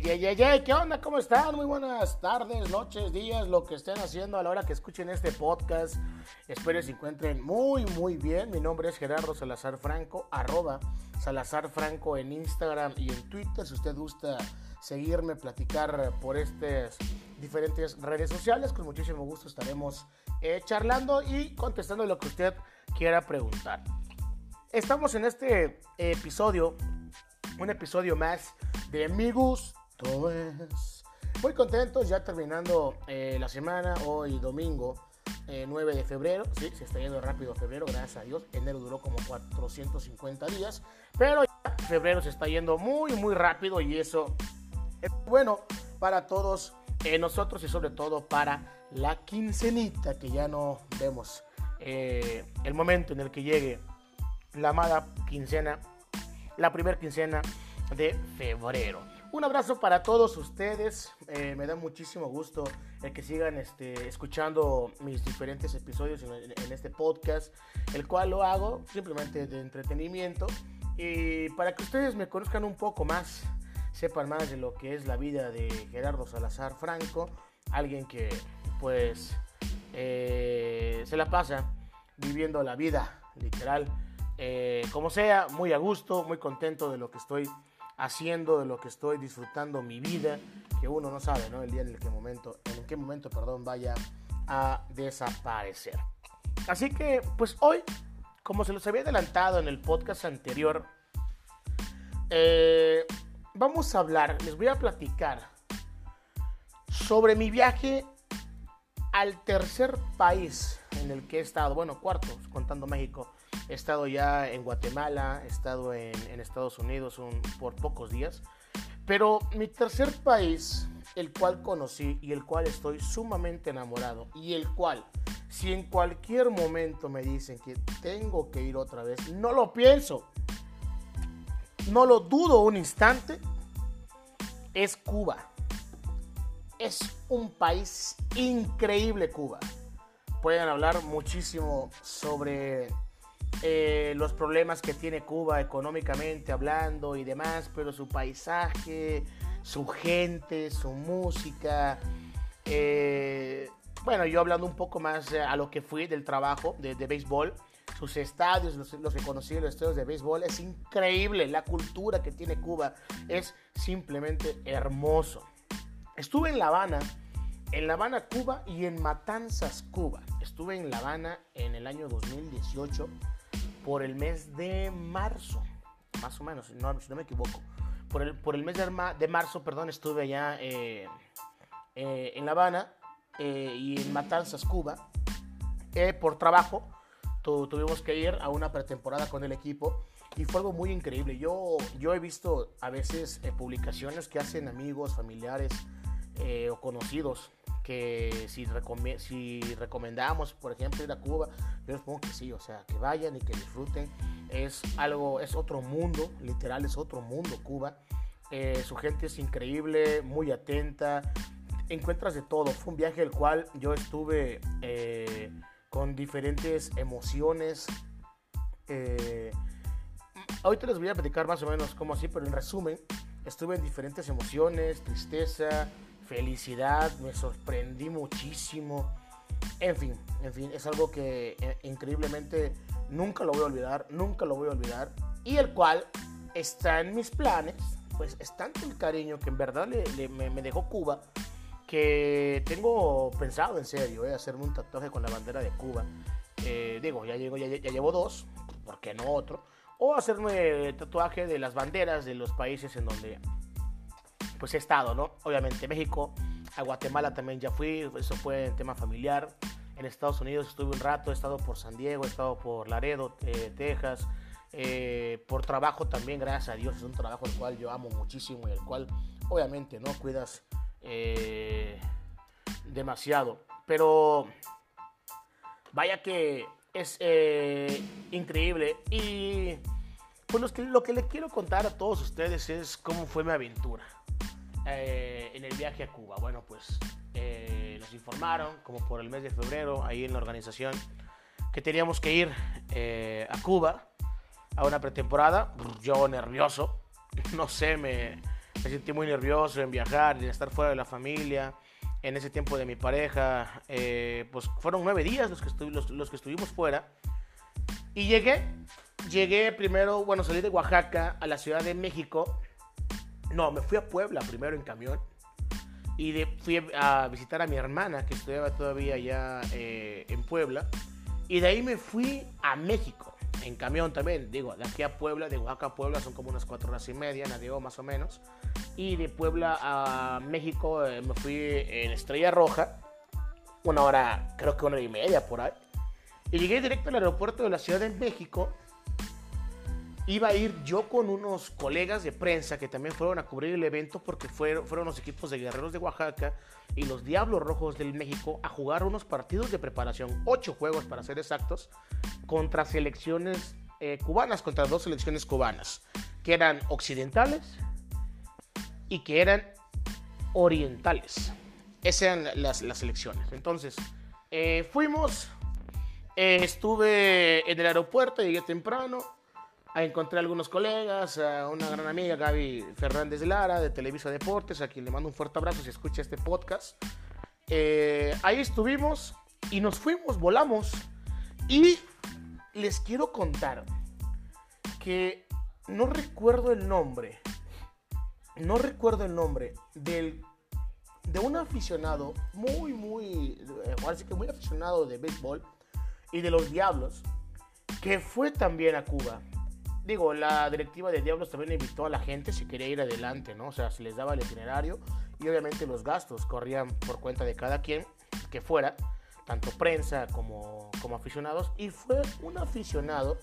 ¿qué onda? ¿Cómo están? Muy buenas tardes, noches, días, lo que estén haciendo a la hora que escuchen este podcast. Espero que se encuentren muy, muy bien. Mi nombre es Gerardo Salazar Franco, arroba Salazar Franco en Instagram y en Twitter. Si usted gusta seguirme, platicar por estas diferentes redes sociales, con muchísimo gusto estaremos eh, charlando y contestando lo que usted quiera preguntar. Estamos en este episodio, un episodio más de mi es. Muy contentos, ya terminando eh, la semana, hoy domingo eh, 9 de febrero. Sí, se está yendo rápido febrero, gracias a Dios. Enero duró como 450 días, pero ya febrero se está yendo muy, muy rápido y eso es bueno para todos eh, nosotros y sobre todo para la quincenita que ya no vemos. Eh, el momento en el que llegue la amada quincena, la primera quincena de febrero. Un abrazo para todos ustedes. Eh, me da muchísimo gusto el que sigan este, escuchando mis diferentes episodios en, en, este podcast, el cual lo hago simplemente de entretenimiento y para que ustedes me conozcan un poco más, sepan más de lo que es la vida de Gerardo Salazar Franco, alguien que pues eh, se la pasa viviendo la vida, literal, eh, como sea, muy a gusto, muy contento de lo que estoy haciendo, de lo que estoy disfrutando mi vida, que uno no sabe, ¿no? El día en el que momento, en qué momento, perdón, vaya a desaparecer. Así que, pues hoy, como se los había adelantado en el podcast anterior, eh, vamos a hablar, les voy a platicar sobre mi viaje al tercer país en el que he estado, bueno, cuarto, contando México. He estado ya en Guatemala, he estado en, Estados Unidos un, por pocos días. Pero mi tercer país, el cual conocí y el cual estoy sumamente enamorado y el cual, si en cualquier momento me dicen que tengo que ir otra vez, no lo pienso, no lo dudo un instante, es Cuba. Es un país increíble Cuba. Pueden hablar muchísimo sobre eh, los problemas que tiene Cuba económicamente hablando y demás, pero su paisaje, su gente, su música. Eh, bueno, yo hablando un poco más a lo que fui del trabajo de, de béisbol, sus estadios, los, los, que conocí, los estadios de béisbol, es increíble. La cultura que tiene Cuba es simplemente hermoso. Estuve en La Habana, en La Habana, Cuba y en Matanzas, Cuba. Estuve en La Habana en el año 2018 por el mes de marzo, más o menos, no, si no me equivoco. Por el, por el mes de, de, marzo, perdón, estuve allá eh, eh, en La Habana eh, y en Matanzas, Cuba, eh, por trabajo. Tu, tuvimos que ir a una pretemporada con el equipo y fue algo muy increíble. Yo, yo he visto a veces eh, publicaciones que hacen amigos, familiares eh, o conocidos que si, recom si recomendamos, por ejemplo, ir a Cuba, yo les pongo que sí, o sea, que vayan y que disfruten. Es algo, es otro mundo, literal, es otro mundo Cuba. Eh, su gente es increíble, muy atenta, encuentras de todo. Fue un viaje el cual yo estuve eh, con diferentes emociones. Eh, ahorita les voy a platicar más o menos cómo así, pero en resumen, estuve en diferentes emociones, tristeza, felicidad, me sorprendí muchísimo. En fin, en fin, es algo que eh, increíblemente nunca lo voy a olvidar, nunca lo voy a olvidar. Y el cual está en mis planes, pues es tanto el cariño que en verdad le, le, me, me, dejó Cuba, que tengo pensado en serio eh, hacerme un tatuaje con la bandera de Cuba. Eh, digo, ya, llego, ya, ya llevo dos, ¿por qué no otro? O hacerme tatuaje de las banderas de los países en donde pues he estado, ¿no? Obviamente México, a Guatemala también ya fui, eso fue en tema familiar. En Estados Unidos estuve un rato, he estado por San Diego, he estado por Laredo, eh, Texas, eh, por trabajo también, gracias a Dios, es un trabajo el cual yo amo muchísimo y el cual obviamente no cuidas eh, demasiado. Pero vaya que es eh, increíble y pues lo que, lo que le quiero contar a todos ustedes es cómo fue mi aventura eh, en el viaje a Cuba. Bueno, pues eh, nos informaron, como por el mes de febrero, ahí en la organización, que teníamos que ir eh, a Cuba a una pretemporada. Yo nervioso, no sé, me, sentí muy nervioso en viajar, en estar fuera de la familia. En ese tiempo de mi pareja, pues fueron nueve días los que, los que estuvimos fuera. Y llegué, llegué primero, bueno, salí de Oaxaca a la Ciudad de México. No, me fui a Puebla primero en camión. Y fui a visitar a mi hermana que estudiaba todavía allá eh, en Puebla. Y de ahí me fui a México en camión también. Digo, de aquí a Puebla, de Oaxaca a Puebla son como unas cuatro horas y media, nadie más o menos. Y de Puebla a México eh, me fui en Estrella Roja, una hora, creo que una hora y media por ahí. Y llegué directo al aeropuerto de la Ciudad de México. Iba a ir yo con unos colegas de prensa que también fueron a cubrir el evento porque fueron, fueron los equipos de Guerreros de Oaxaca y los Diablos Rojos del México a jugar unos partidos de preparación, ocho juegos para ser exactos, contra selecciones eh, cubanas, contra dos selecciones cubanas, que eran occidentales y que eran orientales. Esas eran las, las selecciones. Entonces, eh, fuimos, eh, estuve en el aeropuerto, llegué temprano, encontré a algunos colegas, a una gran amiga, Gaby Fernández Lara, de Televisa Deportes, a quien le mando un fuerte abrazo si escucha este podcast. Eh, ahí estuvimos y nos fuimos, volamos. Y les quiero contar que no recuerdo el nombre, no recuerdo el nombre del, de un aficionado muy, muy, parece que muy aficionado de béisbol y de los Diablos, que fue también a Cuba digo, la directiva de Diablos también invitó a la gente si quería ir adelante, ¿no? O sea, se les daba el itinerario y obviamente los gastos corrían por cuenta de cada quien que fuera, tanto prensa como, como aficionados. Y fue un aficionado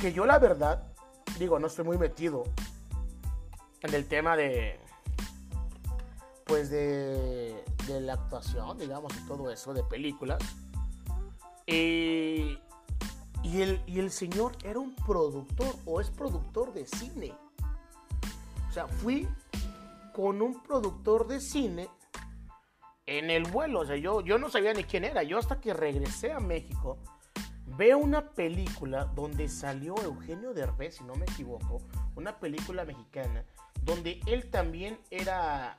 que yo la verdad, digo, no estoy muy metido en el tema de, pues de, de la actuación, digamos, y todo eso, de películas. Y y el, y el señor era un productor o es productor de cine. O sea, fui con un productor de cine en el vuelo. O sea, yo, yo no sabía ni quién era. Yo hasta que regresé a México, veo una película donde salió Eugenio Derbez, si no me equivoco. Una película mexicana donde él también era,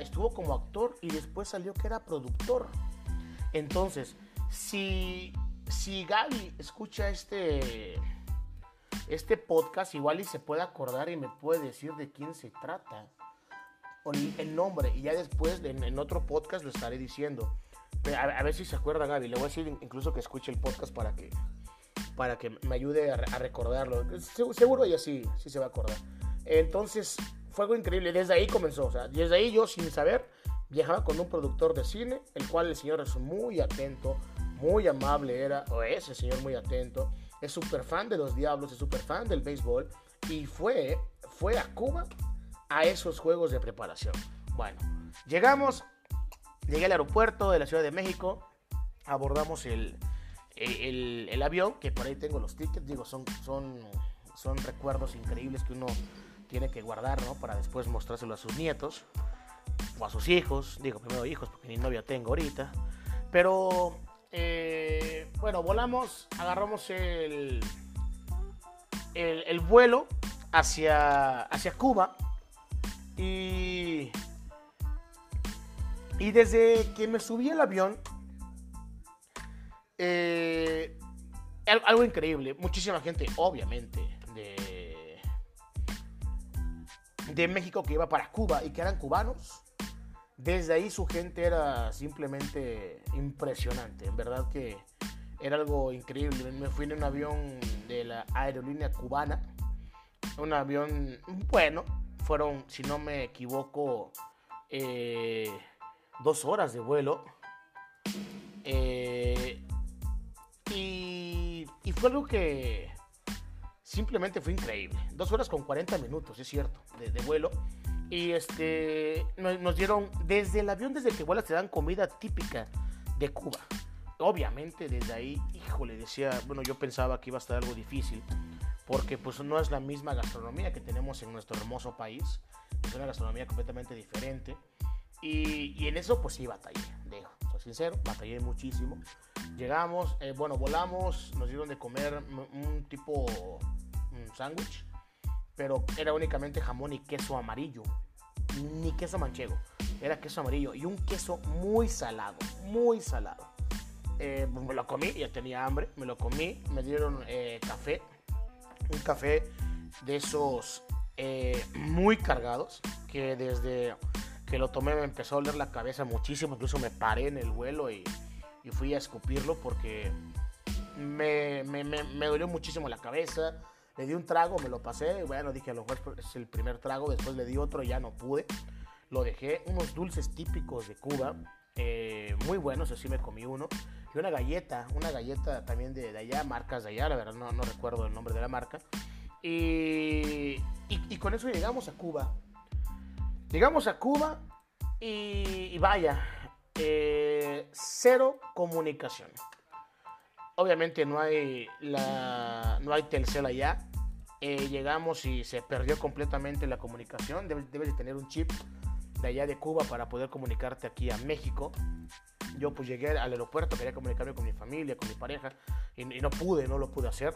estuvo como actor y después salió que era productor. Entonces, si si Gaby escucha este, este podcast, igual y se puede acordar y me puede decir de quién se trata. O el nombre. Y ya después en, otro podcast lo estaré diciendo. A, ver si se acuerda Gaby. Le voy a decir incluso que escuche el podcast para que, para que me ayude a, recordarlo. Seguro ella sí, sí se va a acordar. Entonces fue algo increíble. Desde ahí comenzó. O sea, desde ahí yo sin saber viajaba con un productor de cine, el cual el señor es muy atento, muy amable era, o es el señor muy atento, es súper fan de los Diablos, es súper fan del béisbol y fue, fue a Cuba a esos juegos de preparación. Bueno, llegamos, llegué al aeropuerto de la Ciudad de México, abordamos el, el, avión, que por ahí tengo los tickets, digo, son, son, son recuerdos increíbles que uno tiene que guardar, ¿no? Para después mostrárselo a sus nietos o a sus hijos, digo primero hijos porque ni novia tengo ahorita, pero eh, bueno, volamos, agarramos el, el, vuelo hacia, hacia Cuba y, y desde que me subí al avión, eh, algo increíble, muchísima gente, obviamente, de, de México que iba para Cuba y que eran cubanos desde ahí su gente era simplemente impresionante. En verdad que era algo increíble. Me fui en un avión de la aerolínea cubana. Un avión bueno. Fueron, si no me equivoco, eh, dos horas de vuelo. Eh, y, fue algo que simplemente fue increíble. Dos horas con 40 minutos, es cierto, de vuelo. Y este, nos, dieron, desde el avión, desde que vuelas, te dan comida típica de Cuba. Obviamente, desde ahí, híjole, decía, bueno, yo pensaba que iba a estar algo difícil, porque pues no es la misma gastronomía que tenemos en nuestro hermoso país, es una gastronomía completamente diferente. Y, en eso, pues sí, batallé, digo, soy sincero, batallé muchísimo. Llegamos, eh, bueno, volamos, nos dieron de comer un tipo, un sándwich pero era únicamente jamón y queso amarillo, ni queso manchego, era queso amarillo y un queso muy salado, muy salado. Eh, pues me lo comí, ya tenía hambre, me lo comí, me dieron eh, café, un café de esos eh, muy cargados, que desde que lo tomé me empezó a oler la cabeza muchísimo, incluso me paré en el vuelo y, fui a escupirlo porque me, dolió muchísimo la cabeza. Le di un trago, me lo pasé, bueno, dije a lo mejor es el primer trago, después le di otro y ya no pude. Lo dejé, unos dulces típicos de Cuba, eh, muy buenos, así me comí uno. Y una galleta, una galleta también de, allá, marcas de allá, la verdad no, recuerdo el nombre de la marca. Y, y, con eso llegamos a Cuba. Llegamos a Cuba y, y vaya, eh, cero comunicación. Obviamente no hay, la, no hay Telcel allá. Eh, llegamos y se perdió completamente la comunicación. Debes, de tener un chip de allá de Cuba para poder comunicarte aquí a México. Yo pues llegué al aeropuerto, quería comunicarme con mi familia, con mi pareja y, no pude, no lo pude hacer.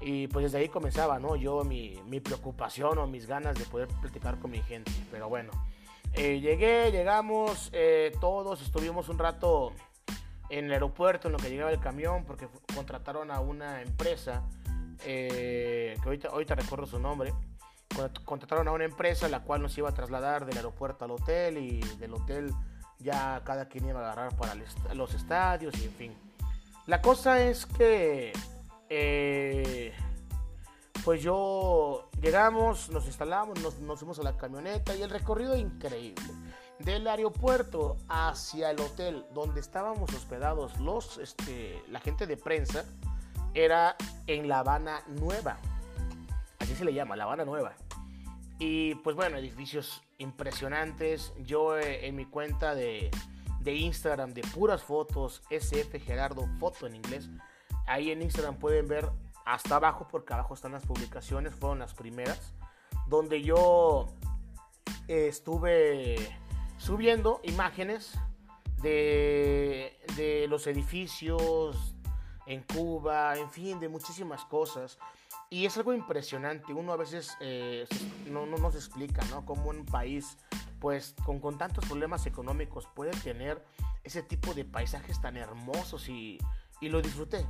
Y pues desde ahí comenzaba, ¿no? Yo mi, mi preocupación o mis ganas de poder platicar con mi gente. Pero bueno, eh, llegué, llegamos, eh, todos estuvimos un rato en el aeropuerto en lo que llegaba el camión porque contrataron a una empresa eh, que ahorita, recuerdo su nombre contrataron a una empresa la cual nos iba a trasladar del aeropuerto al hotel y del hotel ya cada quien iba a agarrar para los estadios y en fin. La cosa es que eh, pues yo llegamos, nos instalamos, nos, nos fuimos a la camioneta y el recorrido increíble del aeropuerto hacia el hotel donde estábamos hospedados los, este, la gente de prensa era en La Habana Nueva. Así se le llama, La Habana Nueva. Y pues bueno, edificios impresionantes. Yo eh, en mi cuenta de, de, Instagram de puras fotos, SF Gerardo, foto en inglés. Ahí en Instagram pueden ver hasta abajo, porque abajo están las publicaciones, fueron las primeras, donde yo eh, estuve subiendo imágenes de, de, los edificios en Cuba, en fin, de muchísimas cosas. Y es algo impresionante, uno a veces eh, no, no, nos explica, ¿no? Cómo un país, pues, con, con tantos problemas económicos puede tener ese tipo de paisajes tan hermosos y, y lo disfruté,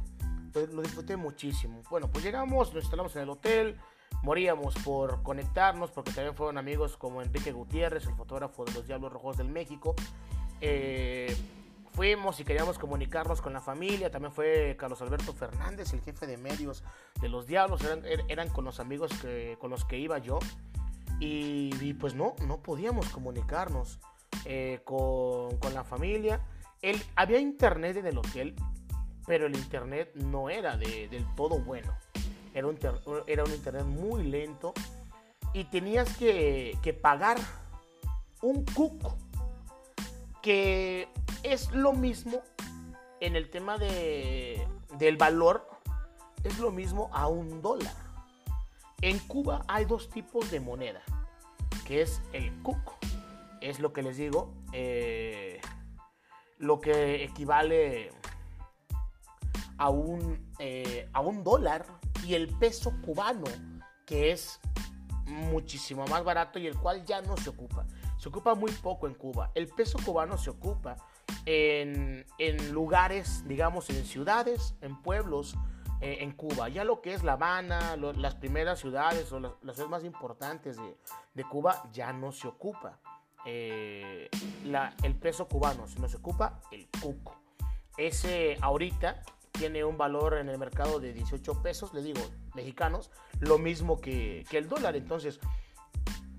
lo, disfruté muchísimo. Bueno, pues llegamos, nos instalamos en el hotel, moríamos por conectarnos porque también fueron amigos como Enrique Gutiérrez, el fotógrafo de los Diablos Rojos del México. Eh, fuimos y queríamos comunicarnos con la familia. También fue Carlos Alberto Fernández, el jefe de medios de los Diablos. Eran, er, eran con los amigos que, con los que iba yo. Y, pues no, no podíamos comunicarnos eh, con, con, la familia. El, había internet en el hotel, pero el internet no era de, del todo bueno. Era un, era un internet muy lento y tenías que, que pagar un cuco, que es lo mismo en el tema de, del valor, es lo mismo a un dólar. En Cuba hay dos tipos de moneda, que es el cuco, es lo que les digo, eh, lo que equivale a un, eh, a un dólar y el peso cubano, que es muchísimo más barato y el cual ya no se ocupa. Se ocupa muy poco en Cuba. El peso cubano se ocupa en, en lugares, digamos, en ciudades, en pueblos, eh, en Cuba. Ya lo que es La Habana, las primeras ciudades o las, las más importantes de, de, Cuba ya no se ocupa eh, el peso cubano, sino se ocupa el cuco. Ese ahorita tiene un valor en el mercado de 18 pesos, le digo, mexicanos, lo mismo que, que, el dólar. Entonces,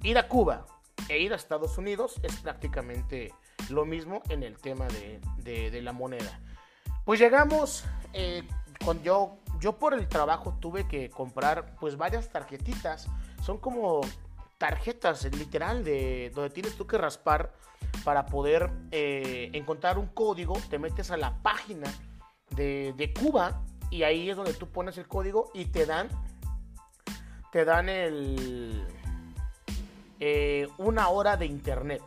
ir a Cuba e ir a Estados Unidos es prácticamente lo mismo en el tema de, de, la moneda. Pues llegamos, eh, con yo, yo por el trabajo tuve que comprar pues varias tarjetitas, son como tarjetas literal de donde tienes tú que raspar para poder eh, encontrar un código, te metes a la página de, Cuba y ahí es donde tú pones el código y te dan te dan el eh, una hora de internet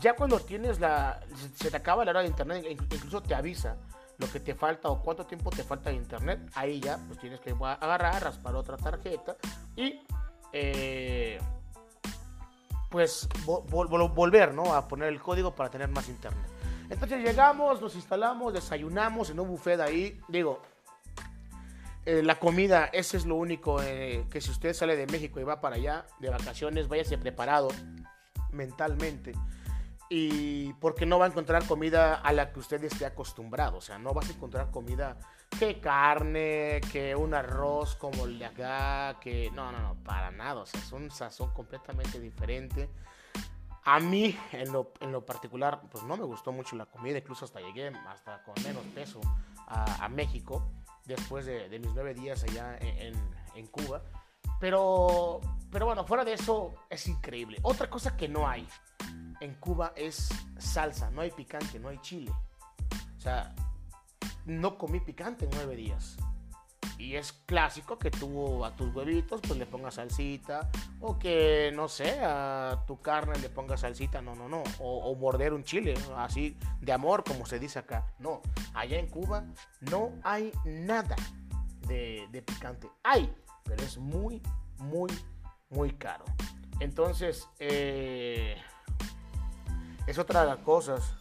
ya cuando tienes la se te acaba la hora de internet incluso te avisa lo que te falta o cuánto tiempo te falta de internet ahí ya pues tienes que agarrar raspar otra tarjeta y eh, pues volver ¿no? a poner el código para tener más internet. Entonces llegamos, nos instalamos, desayunamos en un buffet ahí. Digo, eh, la comida, ese es lo único eh, que si usted sale de México y va para allá de vacaciones, váyase preparado mentalmente. Y porque no va a encontrar comida a la que usted esté acostumbrado. O sea, no vas a encontrar comida que carne, que un arroz como el de acá, que no, no, no, para nada. O sea, es un sazón completamente diferente. A mí, en lo, en lo, particular, pues no me gustó mucho la comida, incluso hasta llegué hasta con menos peso a, a México después de, de, mis nueve días allá en, en, Cuba. Pero, pero bueno, fuera de eso es increíble. Otra cosa que no hay en Cuba es salsa, no hay picante, no hay chile. O sea, no comí picante en nueve días. Y es clásico que tú a tus huevitos pues le pongas salsita o que no sé, a tu carne le pongas salsita, no, no, no. O, morder un chile, así de amor como se dice acá. No, allá en Cuba no hay nada de, picante. Hay, pero es muy, muy, muy caro. Entonces, eh, es otra de las cosas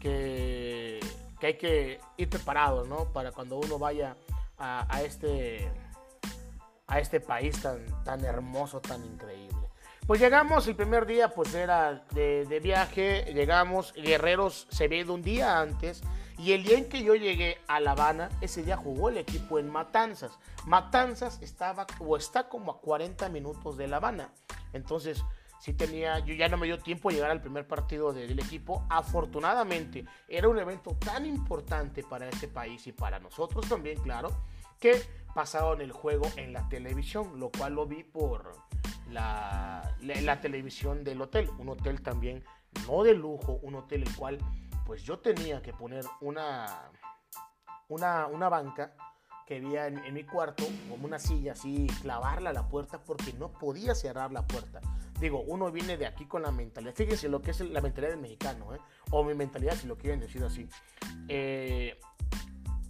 que, que hay que ir preparados, ¿no? Para cuando uno vaya a, este, a este país tan, tan hermoso, tan increíble. Pues llegamos, el primer día pues era de, viaje, llegamos, Guerreros se ve de un día antes y el día en que yo llegué a La Habana, ese día jugó el equipo en Matanzas. Matanzas estaba o está como a 40 minutos de La Habana. Entonces, sí tenía, yo ya no me dio tiempo de llegar al primer partido del equipo. Afortunadamente, era un evento tan importante para este país y para nosotros también, claro, que pasaron el juego en la televisión, lo cual lo vi por la, televisión del hotel. Un hotel también no de lujo, un hotel el cual pues yo tenía que poner una, una, una banca que había en, en, mi cuarto, como una silla así, clavarla a la puerta porque no podía cerrar la puerta digo, uno viene de aquí con la mentalidad, fíjense lo que es la mentalidad del mexicano, ¿eh? o mi mentalidad si lo quieren decir así. Eh,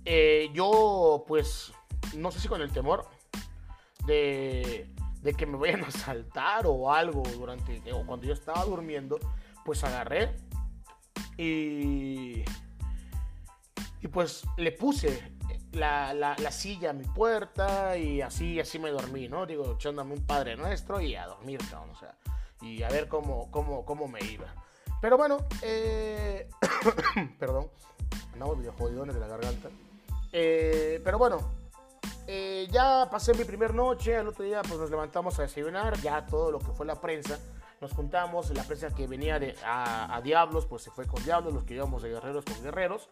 eh, yo pues, no sé si con el temor de, de, que me vayan a saltar o algo durante, o cuando yo estaba durmiendo, pues agarré y, y pues le puse la, la, la, silla a mi puerta y así, así me dormí, ¿no? Digo, echándome un Padre Nuestro y a dormir, cabrón, o sea, y a ver cómo, cómo, cómo me iba. Pero bueno, eh, perdón, andamos medio jodidones de la garganta. Eh, pero bueno, eh, ya pasé mi primer noche, al otro día pues nos levantamos a desayunar, ya todo lo que fue la prensa, nos juntamos, la prensa que venía de, a, a Diablos, pues se fue con Diablos, los que íbamos de Guerreros con Guerreros.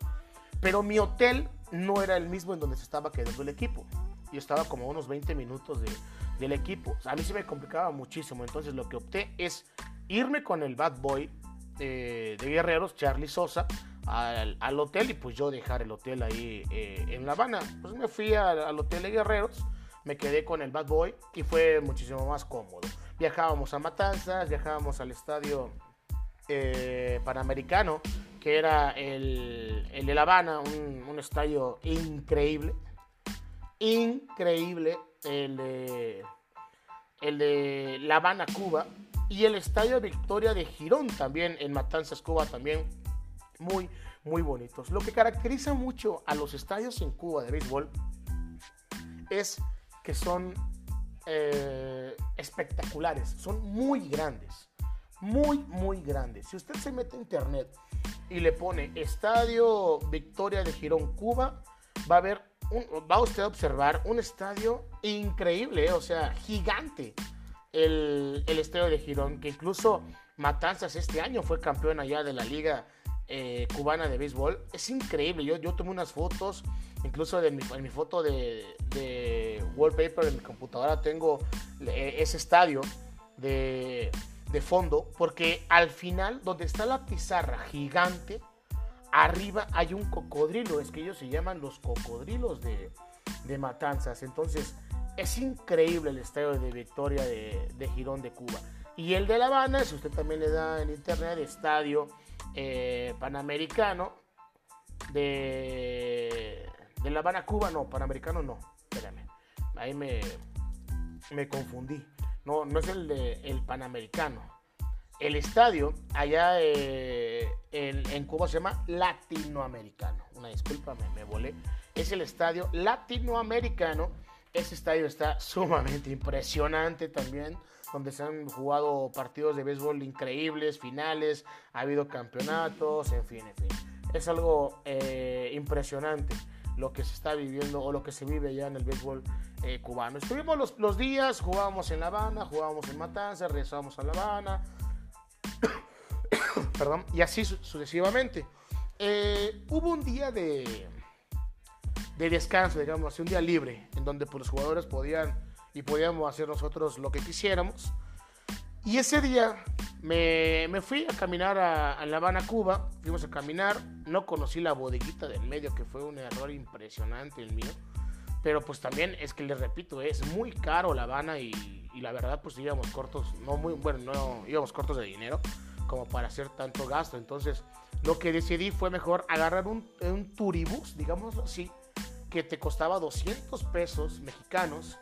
Pero mi hotel no era el mismo en donde se estaba quedando el equipo. Yo estaba como unos 20 minutos de, del equipo. a mí se me complicaba muchísimo. Entonces lo que opté es irme con el bad boy eh, de Guerreros, Charlie Sosa, al, al, hotel y pues yo dejar el hotel ahí eh, en La Habana. Pues me fui al hotel de Guerreros, me quedé con el bad boy y fue muchísimo más cómodo. Viajábamos a Matanzas, viajábamos al estadio eh, Panamericano que era el, el de La Habana, un, estadio increíble. Increíble el de, el de La Habana, Cuba. Y el estadio Victoria de Girón también, en Matanzas, Cuba, también muy, muy bonitos. Lo que caracteriza mucho a los estadios en Cuba de béisbol es que son eh, espectaculares, son muy grandes, muy, muy grandes. Si usted se mete a internet y le pone Estadio Victoria de Girón, Cuba, va a ver, va usted a observar un estadio increíble, o sea, gigante. El, estadio de Girón, que incluso Matanzas este año fue campeón allá de la Liga eh, Cubana de Béisbol. Es increíble, yo, yo tomé unas fotos, incluso de mi, en mi foto de, de wallpaper en mi computadora tengo eh, ese estadio de de fondo, porque al final, donde está la pizarra gigante, arriba hay un cocodrilo, es que ellos se llaman los cocodrilos de, Matanzas. Entonces, es increíble el estadio de Victoria de, Girón de Cuba. Y el de La Habana, si usted también le da en internet, estadio eh, panamericano de, de La Habana, Cuba, no, panamericano no, espérame, ahí me, me confundí no, no es el de el Panamericano. El estadio allá eh, en, Cuba se llama Latinoamericano. Una disculpa, me, me volé. Es el estadio latinoamericano. Ese estadio está sumamente impresionante también donde se han jugado partidos de béisbol increíbles, finales, ha habido campeonatos, en fin, en fin. Es algo eh, impresionante lo que se está viviendo o lo que se vive ya en el béisbol eh, cubano. Estuvimos los, días, jugábamos en La Habana, jugábamos en Matanza, regresábamos a La Habana, perdón, y así sucesivamente. Eh, hubo un día de, de descanso, digamos, un día libre, en donde pues, los jugadores podían y podíamos hacer nosotros lo que quisiéramos. Y ese día me, me fui a caminar a, La Habana, Cuba. Fuimos a caminar. No conocí la bodeguita del medio, que fue un error impresionante el mío. Pero pues también es que les repito, es muy caro La Habana y, la verdad pues íbamos cortos, no muy, bueno, no íbamos cortos de dinero como para hacer tanto gasto. Entonces lo que decidí fue mejor agarrar un, un turibus, digámoslo así, que te costaba 200 pesos mexicanos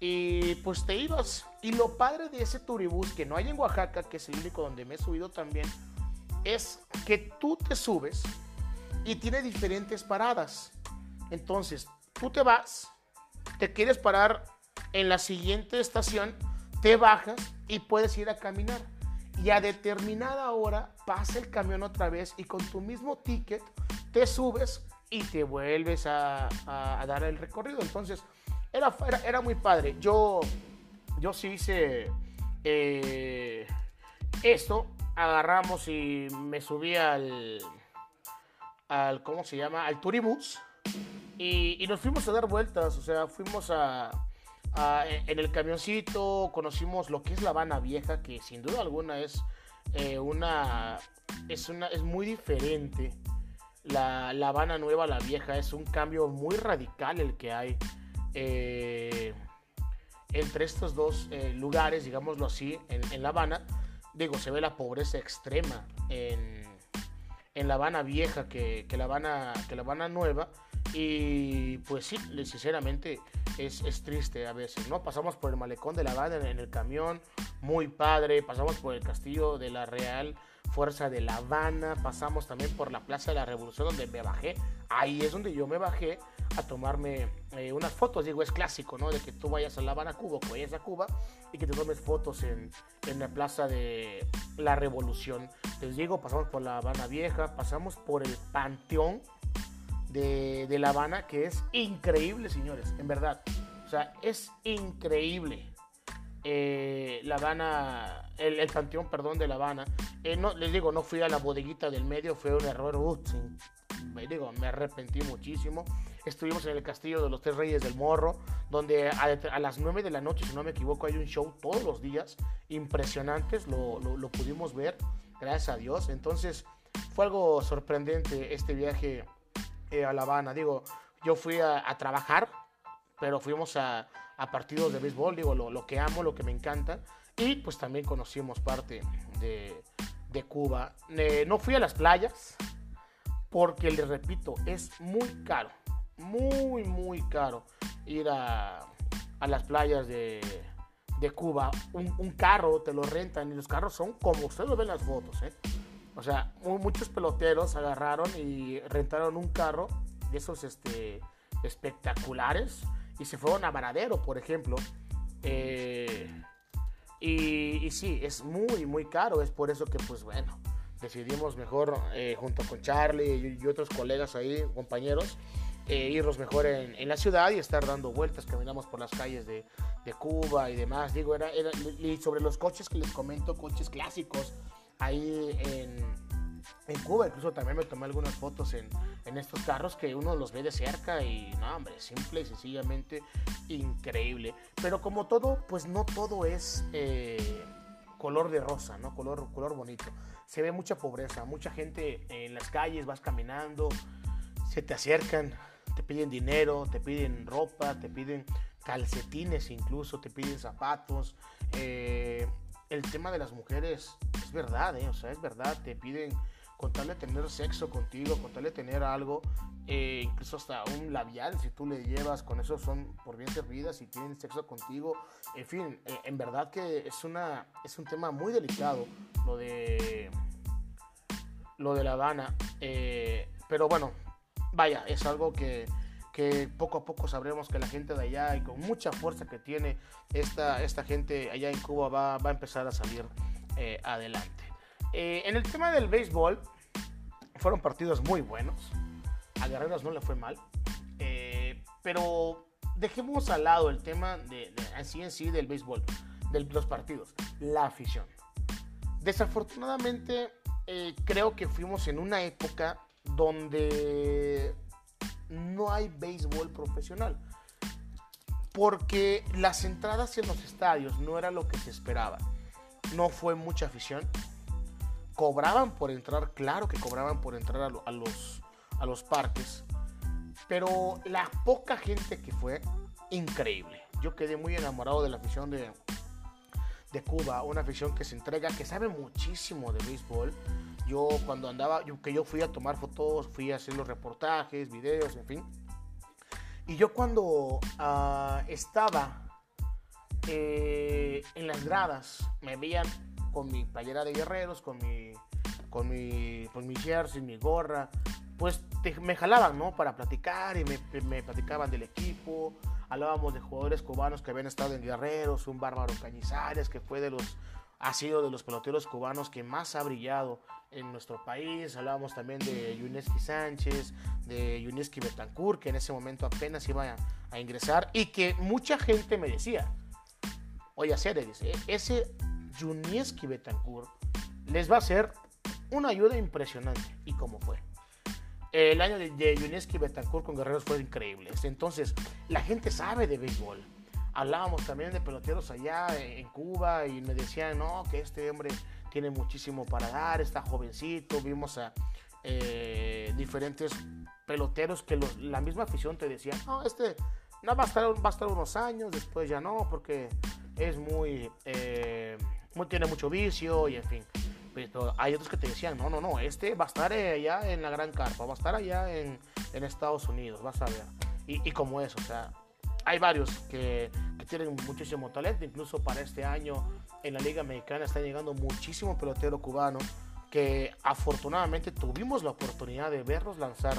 y pues te ibas. Y lo padre de ese turibús que no hay en Oaxaca, que es el único donde me he subido también, es que tú te subes y tiene diferentes paradas. Entonces, tú te vas, te quieres parar en la siguiente estación, te bajas y puedes ir a caminar. Y a determinada hora pasa el camión otra vez y con tu mismo ticket te subes y te vuelves a, a dar el recorrido. Entonces, era, era, muy padre. Yo, yo sí hice eh, esto. Agarramos y me subí al, al ¿cómo se llama? Al Turibus. Y, y nos fuimos a dar vueltas. O sea, fuimos a, en el camioncito, conocimos lo que es La Habana Vieja, que sin duda alguna es eh, una, es una, es muy diferente. La, la Habana Nueva, la Vieja, es un cambio muy radical el que hay. Eh, entre estos dos eh, lugares, digámoslo así, en, La Habana, digo, se ve la pobreza extrema en, en La Habana vieja que, la Habana, que La Habana nueva. Y pues sí, sinceramente es, triste a veces, ¿no? Pasamos por el malecón de La Habana en, el camión, muy padre, pasamos por el castillo de la Real Fuerza de La Habana, pasamos también por la Plaza de la Revolución donde me bajé, ahí es donde yo me bajé a tomarme eh, unas fotos. Digo, es clásico, ¿no? De que tú vayas a La Habana, Cuba, o vayas a Cuba y que te tomes fotos en, en la plaza de la Revolución. Les digo, pasamos por La Habana Vieja, pasamos por el Panteón de, de La Habana, que es increíble, señores, en verdad. O sea, es increíble. Eh, la Habana, el, el, perdón, de La Habana. Eh, no, les digo, no fui a la bodeguita del medio, fue un error. Uh, me digo, me arrepentí muchísimo. Estuvimos en el Castillo de los Tres Reyes del Morro, donde a, las 9 de la noche, si no me equivoco, hay un show todos los días, impresionantes, lo, lo, pudimos ver, gracias a Dios. Entonces, fue algo sorprendente este viaje eh, a La Habana. Digo, yo fui a, trabajar, pero fuimos a, a, partidos de béisbol, digo, lo, lo, que amo, lo que me encanta. Y pues también conocimos parte de, de Cuba. Eh, no fui a las playas, porque les repito, es muy caro muy, muy caro ir a, a las playas de, de Cuba. Un, carro te lo rentan y los carros son como ustedes lo ven en las fotos. ¿eh? O sea, muchos peloteros agarraron y rentaron un carro de esos este, espectaculares y se fueron a Varadero, por ejemplo. Eh, y, sí, es muy, muy caro. Es por eso que, pues bueno, decidimos mejor, eh, junto con Charlie y, otros colegas ahí, compañeros, eh, irnos mejor en, la ciudad y estar dando vueltas, caminamos por las calles de, de Cuba y demás. Digo, era, y sobre los coches que les comento, coches clásicos, ahí en, Cuba, incluso también me tomé algunas fotos en, en, estos carros que uno los ve de cerca y, no, hombre, simple y sencillamente increíble. Pero como todo, pues no todo es... Eh, color de rosa, ¿no? Color, color bonito. Se ve mucha pobreza, mucha gente en las calles, vas caminando, se te acercan, te piden dinero, te piden ropa, te piden calcetines incluso, te piden zapatos. Eh, el tema de las mujeres es verdad, ¿eh? o sea, es verdad, te piden con tal de tener sexo contigo, con tal de tener algo, eh, incluso hasta un labial, si tú le llevas, con eso son por bien servidas y tienen sexo contigo. En fin, eh, en verdad que es, una, es un tema muy delicado lo de, lo de La Habana. Eh, pero bueno, vaya, es algo que, que, poco a poco sabremos que la gente de allá y con mucha fuerza que tiene esta, esta gente allá en Cuba va, va a empezar a salir adelante. Eh, en el tema del béisbol, fueron partidos muy buenos. A Guerreros no le fue mal. Eh, pero dejemos al lado el tema de, así en sí del béisbol, de los partidos, la afición. Desafortunadamente, eh, creo que fuimos en una época donde no hay béisbol profesional. Porque las entradas en los estadios no era lo que se esperaba. No fue mucha afición cobraban por entrar, claro que cobraban por entrar a, los, a los parques, pero la poca gente que fue, increíble. Yo quedé muy enamorado de la afición de, de Cuba, una afición que se entrega, que sabe muchísimo de béisbol. Yo cuando andaba, yo, que yo fui a tomar fotos, fui a hacer los reportajes, videos, en fin. Y yo cuando uh, estaba eh, en las gradas, me veían con mi playera de guerreros, con mi, con mi, con mi jersey, mi gorra, pues me jalaban, ¿no? Para platicar y me, me, platicaban del equipo, hablábamos de jugadores cubanos que habían estado en Guerreros, un bárbaro Cañizares que fue de los, ha sido de los peloteros cubanos que más ha brillado en nuestro país, hablábamos también de Yuneski Sánchez, de Yuneski Betancourt, que en ese momento apenas iba a, a ingresar y que mucha gente me decía, oye, Ceres, ese Junieski Betancourt les va a ser una ayuda impresionante. ¿Y cómo fue? El año de, de Betancourt con Guerreros fue increíble. Entonces, la gente sabe de béisbol. Hablábamos también de peloteros allá en Cuba y me decían, no, que este hombre tiene muchísimo para dar, está jovencito. Vimos a eh, diferentes peloteros que la misma afición te decía, no, este no va a estar, va a estar unos años, después ya no, porque es muy... Eh, tiene mucho vicio y en fin. Pero hay otros que te decían, no, no, no, este va a estar allá en la Gran Carpa, va a estar allá en, en Estados Unidos, vas a ver. Y, y, como eso, o sea, hay varios que, que, tienen muchísimo talento, incluso para este año en la Liga Mexicana está llegando muchísimo pelotero cubano que afortunadamente tuvimos la oportunidad de verlos lanzar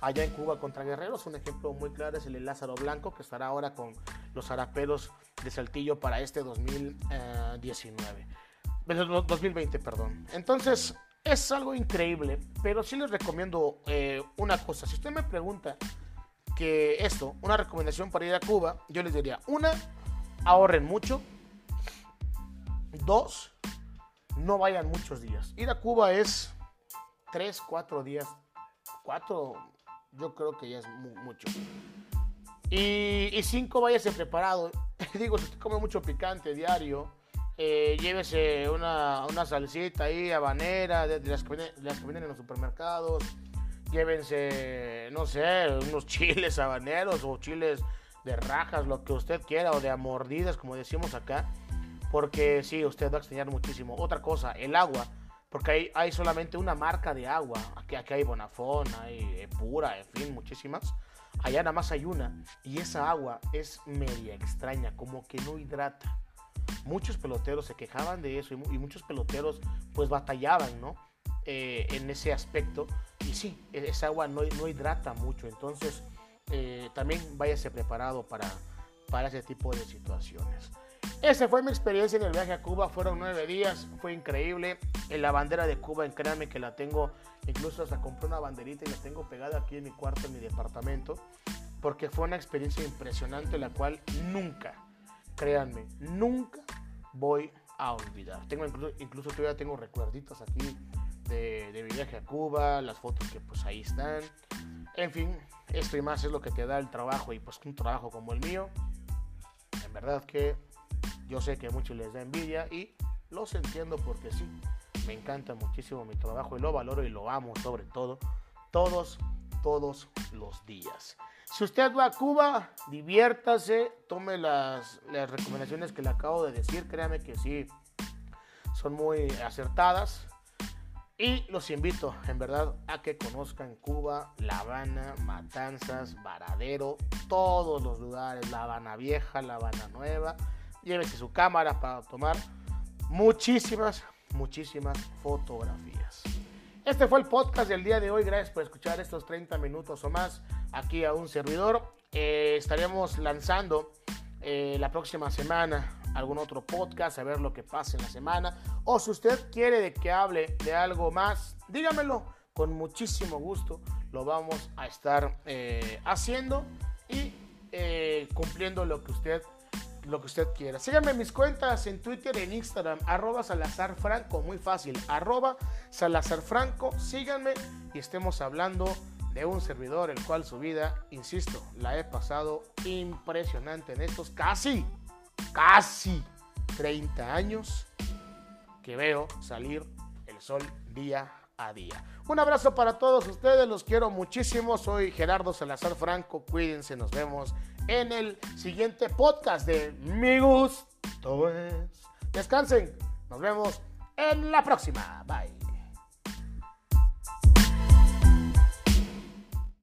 allá en Cuba contra Guerreros. Un ejemplo muy claro es el de Lázaro Blanco, que estará ahora con los Araperos de Saltillo para este 2019. 2020, perdón. Entonces, es algo increíble, pero sí les recomiendo eh, una cosa. Si usted me pregunta que esto, una recomendación para ir a Cuba, yo les diría, una, ahorren mucho. Dos, no vayan muchos días. Ir a Cuba es tres, cuatro días, cuatro, yo creo que ya es mucho. Y, y cinco, váyase preparado. Digo, si usted come mucho picante diario, eh, llévese una, una, salsita ahí, habanera, de, las, que vienen, las que en los supermercados. Llévense, no sé, unos chiles habaneros o chiles de rajas, lo que usted quiera, o de amordidas, como decimos acá. Porque sí, usted va a extrañar muchísimo. Otra cosa, el agua porque hay, hay solamente una marca de agua. Aquí, aquí hay Bonafón, hay Pura, en fin, muchísimas. Allá nada más hay una. Y esa agua es media extraña, como que no hidrata. Muchos peloteros se quejaban de eso y, muchos peloteros pues batallaban, ¿no? Eh, en ese aspecto. Y sí, e, esa agua no, no hidrata mucho. Entonces, eh, también váyase preparado para, para ese tipo de situaciones. Esa fue mi experiencia en el viaje a Cuba. Fueron nueve días, fue increíble. En la bandera de Cuba, créanme que la tengo, incluso hasta compré una banderita y la tengo pegada aquí en mi cuarto, en mi departamento, porque fue una experiencia impresionante, la cual nunca, créanme, nunca voy a olvidar. Tengo incluso, todavía tengo recuerditos aquí de, de, mi viaje a Cuba, las fotos que pues ahí están. En fin, esto y más es lo que te da el trabajo y pues un trabajo como el mío. En verdad que yo sé que a muchos les da envidia y los entiendo porque sí, me encanta muchísimo mi trabajo y lo valoro y lo amo sobre todo, todos, todos los días. Si usted va a Cuba, diviértase, tome las, las recomendaciones que le acabo de decir, créame que sí, son muy acertadas. Y los invito, en verdad, a que conozcan Cuba, La Habana, Matanzas, Varadero, todos los lugares, La Habana Vieja, La Habana Nueva. Llévese su cámara para tomar muchísimas, muchísimas fotografías. Este fue el podcast del día de hoy. Gracias por escuchar estos 30 minutos o más aquí a un servidor. Eh, estaremos lanzando eh, la próxima semana algún otro podcast, a ver lo que pasa en la semana. O si usted quiere de que hable de algo más, dígamelo. Con muchísimo gusto lo vamos a estar eh, haciendo y cumpliendo lo que usted lo que usted quiera. Síganme en mis cuentas en Twitter, en Instagram, arroba Salazar Franco, muy fácil, arroba Salazar Franco, síganme y estemos hablando de un servidor el cual su vida, insisto, la he pasado impresionante en estos casi casi 30 años que veo salir el sol día a día. Un abrazo para todos ustedes, los quiero muchísimo. Soy Gerardo Salazar Franco, cuídense, nos vemos en el siguiente podcast de Mi Gusto es. Descansen, nos vemos en la próxima. Bye.